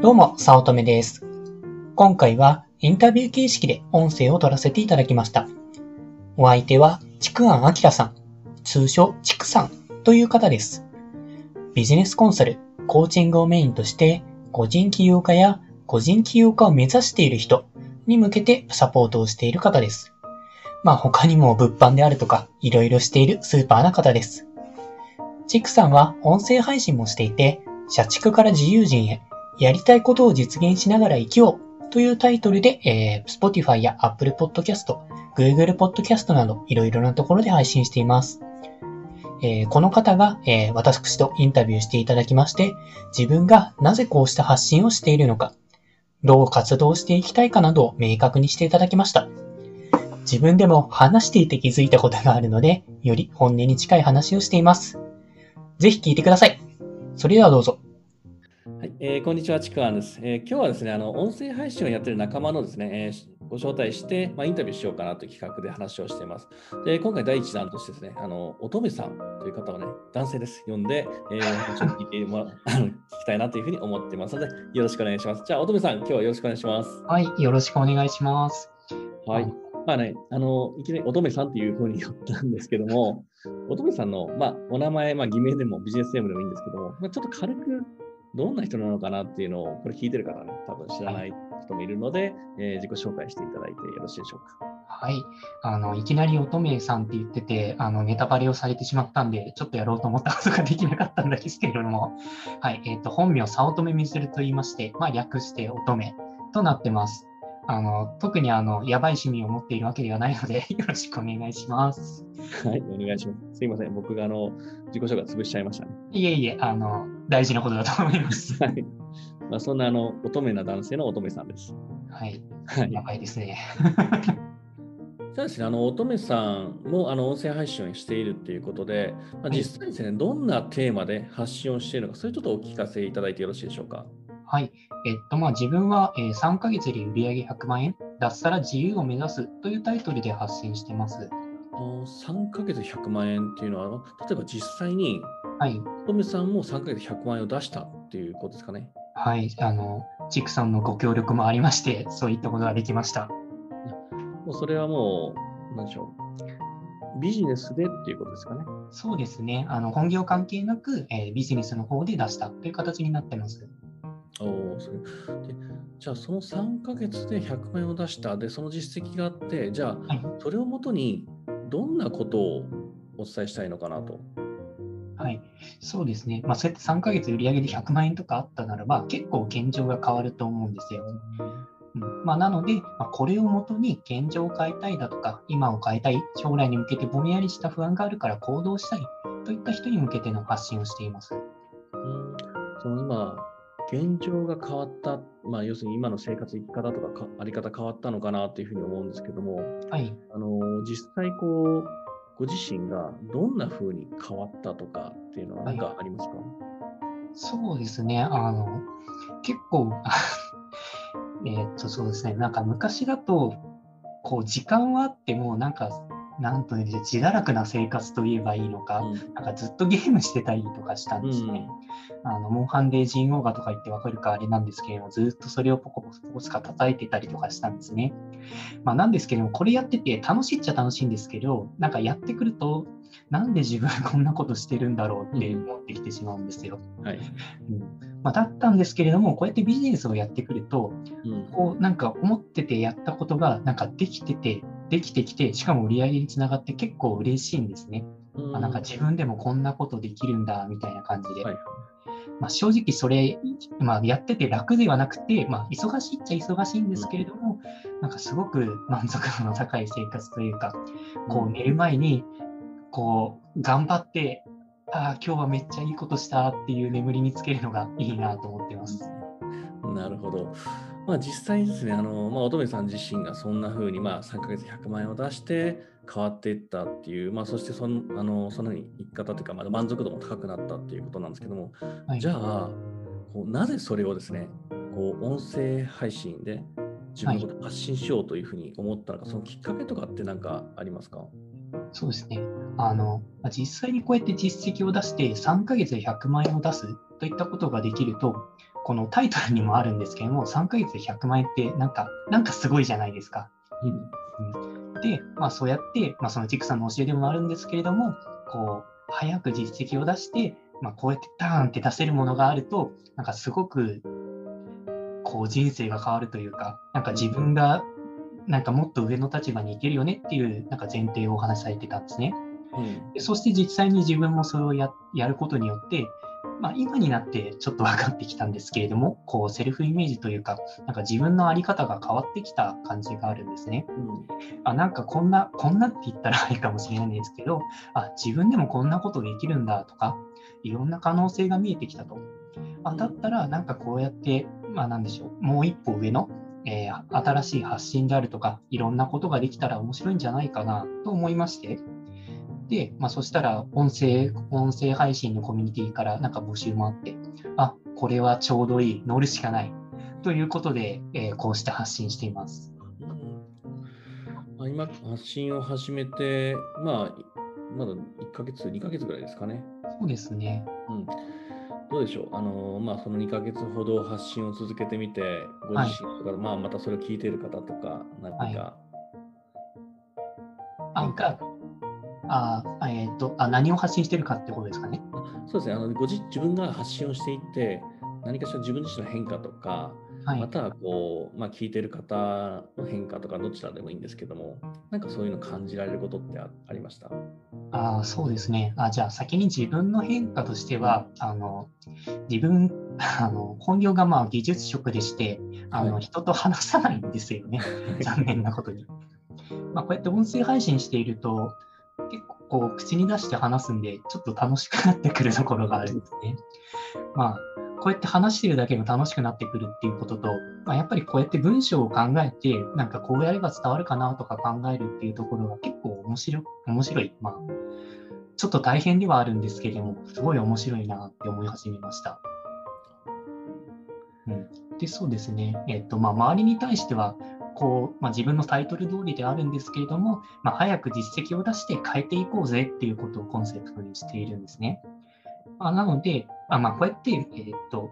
どうも、さおとめです。今回はインタビュー形式で音声を取らせていただきました。お相手は、ちくあんあきらさん、通称ちくさんという方です。ビジネスコンサル、コーチングをメインとして、個人起業家や個人起業家を目指している人に向けてサポートをしている方です。まあ他にも物販であるとか、いろいろしているスーパーな方です。チクさんは音声配信もしていて、社畜から自由人へ、やりたいことを実現しながら生きようというタイトルで、えー、Spotify や Apple Podcast、Google Podcast などいろいろなところで配信しています。えー、この方が、えー、私とインタビューしていただきまして、自分がなぜこうした発信をしているのか、どう活動していきたいかなどを明確にしていただきました。自分でも話していて気づいたことがあるので、より本音に近い話をしています。ぜひ聞いてください。それではどうぞ。はい、えー、こんにちは、ちくわんです、えー、今日はですね、あの音声配信をやっている仲間のですね、えー、ご招待して、まあ、インタビューしようかなという企画で話をしています。で、今回第1弾としてですね、あの乙女さんという方をね、男性です、呼んで、えー、ちょっと聞いてもら 聞きたいなというふうに思ってますので、よろしくお願いします。じゃあ、乙女さん、今日はよろしくお願いします。はい、よろしくお願いします。はい。まあね、あの、いきなり乙女さんっていうふうに言ったんですけども、乙女さんの、まあ、お名前、まあ、偽名でもビジネスネームでもいいんですけども、まあ、ちょっと軽くどんな人なのかなっていうのを、これ聞いてる方ね、多分知らない人もいるので、えー、自己紹介していただいてよろしいでしょうか。はい。あの、いきなり乙女さんって言ってて、あの、ネタバレをされてしまったんで、ちょっとやろうと思ったことができなかったんですけれども、はい。えっ、ー、と、本名、早乙女みずると言いまして、まあ、略して乙女となってます。あの、特にあの、やばい趣味を持っているわけではないので、よろしくお願いします。はい、お願いします。すいません、僕があの、自己紹介潰しちゃいましたね。いえいえ、あの、大事なことだと思います。はい。まあ、そんなあの、乙女な男性の乙女さんです。はい。はい、やばいですね。そうですね、あの乙女さんもあの音声配信をしているということで、まあ、実際ですね、はい、どんなテーマで発信をしているのか、それちょっとお聞かせいただいてよろしいでしょうか？はい。えっと、まあ、自分は、えー、3ヶ月で売上100万円、脱サラ自由を目指すというタイトルで発信してます。3ヶ月100万円っていうのは、例えば実際に、はい。トメさんも3ヶ月100万円を出したっていうことですかね。はい。あの、チクさんのご協力もありまして、そういったことができました。もうそれはもう、なんでしょう。ビジネスでっていうことですかね。そうですね。あの本業関係なく、えー、ビジネスの方で出したという形になってます。おそれでじゃあその3ヶ月で100万円を出したでその実績があってじゃあ、それをもとにどんなことをお伝えしたいのかなと。はい、そうですね、まあ、そうやって3ヶ月売り上げで100万円とかあったならば結構現状が変わると思うんですよ。うん。まあ、なので、まあ、これをもとに現状を変えたいだとか今を変えたい将来に向けてぼんやりした不安があるから行動したいといった人に向けての発信をしています。うん。その今現状が変わった、まあ、要するに今の生活、生き方とかあり方変わったのかなというふうに思うんですけども、はい、あの実際こう、ご自身がどんなふうに変わったとかっていうのは何かありますか、はい、そうですね、あの結構 えっとそうですね、なんか昔だと、こう時間はあっても、なんかなんとね、自堕落な生活と言えばいいのか、うん、なんかずっとゲームしてたりとかしたんですね。うん、あのモンハンでジンオーガとか言ってわかるかあれなんですけれども、ずっとそれをポコポコポコか叩いてたりとかしたんですね。まあ、なんですけども、これやってて楽しいっちゃ楽しいんですけど、なんかやってくると、なんで自分 こんなことしてるんだろうって思ってきてしまうんですよ。はい、うんまあ、だったんですけれども、こうやってビジネスをやってくると、うん、こうなんか思っててやったことがなんかできてて、できてきて、しかも売り上げにつながって結構嬉しいんですね。うん、あなんか自分でもこんなことできるんだみたいな感じで。はい、まあ、正直それ、まあ、やってて楽ではなくて、まあ、忙しいっちゃ忙しいんですけれども、なんかすごく満足度の高い生活というか、こう寝る前にこう頑張ってああ、今日はめっちゃいいことしたっていう眠りにつけるのがいいなと思ってます。なるほど。まあ、実際ですね、あのまあ、乙女さん自身がそんな風にまあ3ヶ月100万円を出して変わっていったっていう、まあ、そしてそのあのその生き方というか、まあ、満足度も高くなったっていうことなんですけども、はい、じゃあこうなぜそれをですね、こう音声配信で自分のことを発信しようというふうに思ったのか、はい、そのきっかけとかって何かありますか？そうですね。あの、実際にこうやって実績を出して3ヶ月で100万円を出すといったことができると、このタイトルにもあるんですけども、3ヶ月で100万円ってなんか、なんかすごいじゃないですか。うん、で、まあそうやって、まあそのチクさんの教えでもあるんですけれども、こう、早く実績を出して、まあこうやってダーンって出せるものがあると、なんかすごく、こう人生が変わるというか、なんか自分がなんかもっと上の立場に行けるよねっていうなんか前提をお話しされてたんですね。うん、でそして実際に自分もそれをやることによって、まあ、今になってちょっと分かってきたんですけれども、こうセルフイメージというか、なんか自分の在り方が変わってきた感じがあるんですね。うん、あなんかこんな、こんなって言ったらあれかもしれないんですけど、あ自分でもこんなことできるんだとか、いろんな可能性が見えてきたと。あだったら、なんかこうやって、まあなんでしょう、もう一歩上のえー、新しい発信であるとか、いろんなことができたら面白いんじゃないかなと思いまして、で、まあ、そしたら音声、音声配信のコミュニティからなんか募集もあって、あ、これはちょうどいい、乗るしかない。ということで、えー、こうして発信しています。今、発信を始めて、まあ、まだ1ヶ月、2ヶ月ぐらいですかね。そうですね。うんどうでしょう、あのまあ、その2ヶ月ほど発信を続けてみて、ご自身とか、はい、まあ、またそれを聞いている方とか、何か、はい、あかあえーと、あ何を発信してるかってことですかね？そうですね。あのご自自分が発信をしていって、何かしら自分自身の変化とか、はい、またはこう、まあ、聞いてる方の変化とかどちらでもいいんですけどもなんかそういうの感じられることってありました？あそうですね。あじゃあ先に自分の変化としてはあの自分 あの本業がまあ技術職でしてあの、はい、人と話さないんですよね。残念なことに。まあ、こうやって音声配信していると結構こう口に出して話すんでちょっと楽しくなってくるところがあるんですね。まあこうやって話してるだけでも楽しくなってくるっていうことと、まあ、やっぱりこうやって文章を考えて、なんかこうやれば伝わるかなとか考えるっていうところが結構面白面白い。まあ、ちょっと大変ではあるんですけれども、すごい面白いなって思い始めました。うん、で、そうですね。えっと、まあ、周りに対しては、こう、まあ、自分のタイトル通りであるんですけれども、まあ、早く実績を出して変えていこうぜっていうことをコンセプトにしているんですね。まあ、なので、あまあ、こうやって、えー、っと、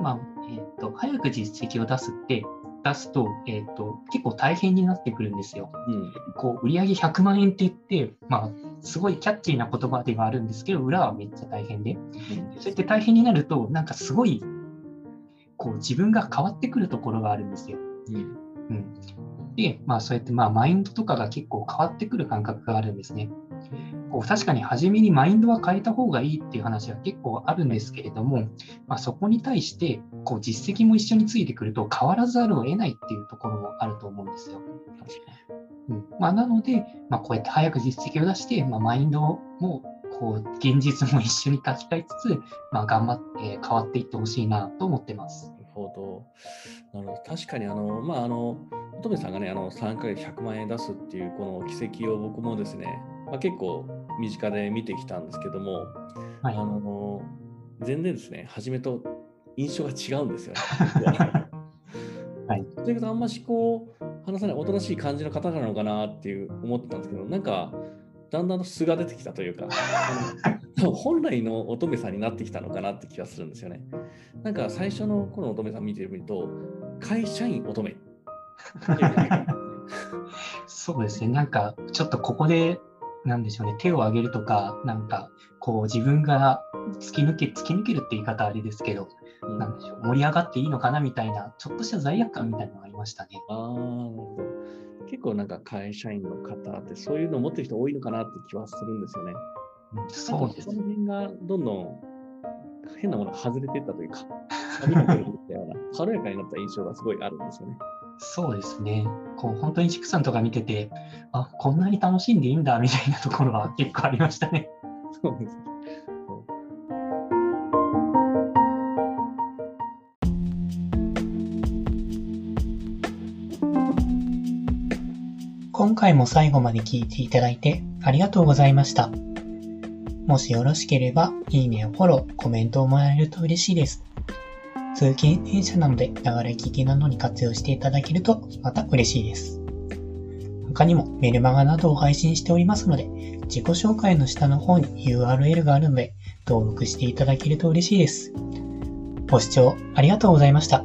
まあ、えー、っと、早く実績を出すって、出すと、えー、っと、結構大変になってくるんですよ。うん、こう、売上100万円って言って、まあ、すごいキャッチーな言葉ではあるんですけど、裏はめっちゃ大変で。うん、そうやって大変になると、なんかすごい、こう、自分が変わってくるところがあるんですよ。うん、うん、で、まあ、そうやって、まあ、マインドとかが結構変わってくる感覚があるんですね。こう確かに初めにマインドは変えた方がいいっていう話は結構あるんですけれども、まあ、そこに対してこう実績も一緒についてくると変わらざるを得ないっていうところもあると思うんですよ。うんまあ、なので、まあ、こうやって早く実績を出して、まあ、マインドもこう現実も一緒に書き換えつつ、まあ、頑張って変わっていってほしいなと思ってます。なるほど。なるほど確かにあの、まあ、あの乙女さんがね、あの3ヶ月100万円出すっていうこの奇跡を僕もですね、まあ、結構身近で見てきたんですけども、はい、あの全然ですね、初めと印象が違うんですよね。はい、ということあんましこう話さないおとなしい感じの方なのかなっていう思ってたんですけどなんかだんだん素が出てきたというか 本来の乙女さんになってきたのかなって気がするんですよね。なんか最初のこの乙女さん見てると会社員乙女 そうですね。なんかちょっとここでなんでしょうね、手を挙げるとか、なんか、こう自分が突き抜け、突き抜けるって言い方あれですけど、うん、なんでしょう、盛り上がっていいのかなみたいな、ちょっとした罪悪感みたいなのがありましたね。ああ、なるほど。結構なんか会社員の方ってそういうのを持ってる人多いのかなって気はするんですよね。うん、そうです、ね。その辺がどんどん変なものが外れていったというか、軽やかになった印象がすごいあるんですよね。そうですね。こう本当に畜産とか見てて、あこんなに楽しんでいいんだみたいなところは 結構ありましたね。そうですね今回も最後まで聞いていただいてありがとうございました。もしよろしければ、いいねやフォロー、コメントをもらえると嬉しいです。通勤電車なので、流れ聞きなどに活用していただけるとまた嬉しいです。他にもメルマガなどを配信しておりますので、自己紹介の下の方に URL があるので、登録していただけると嬉しいです。ご視聴ありがとうございました。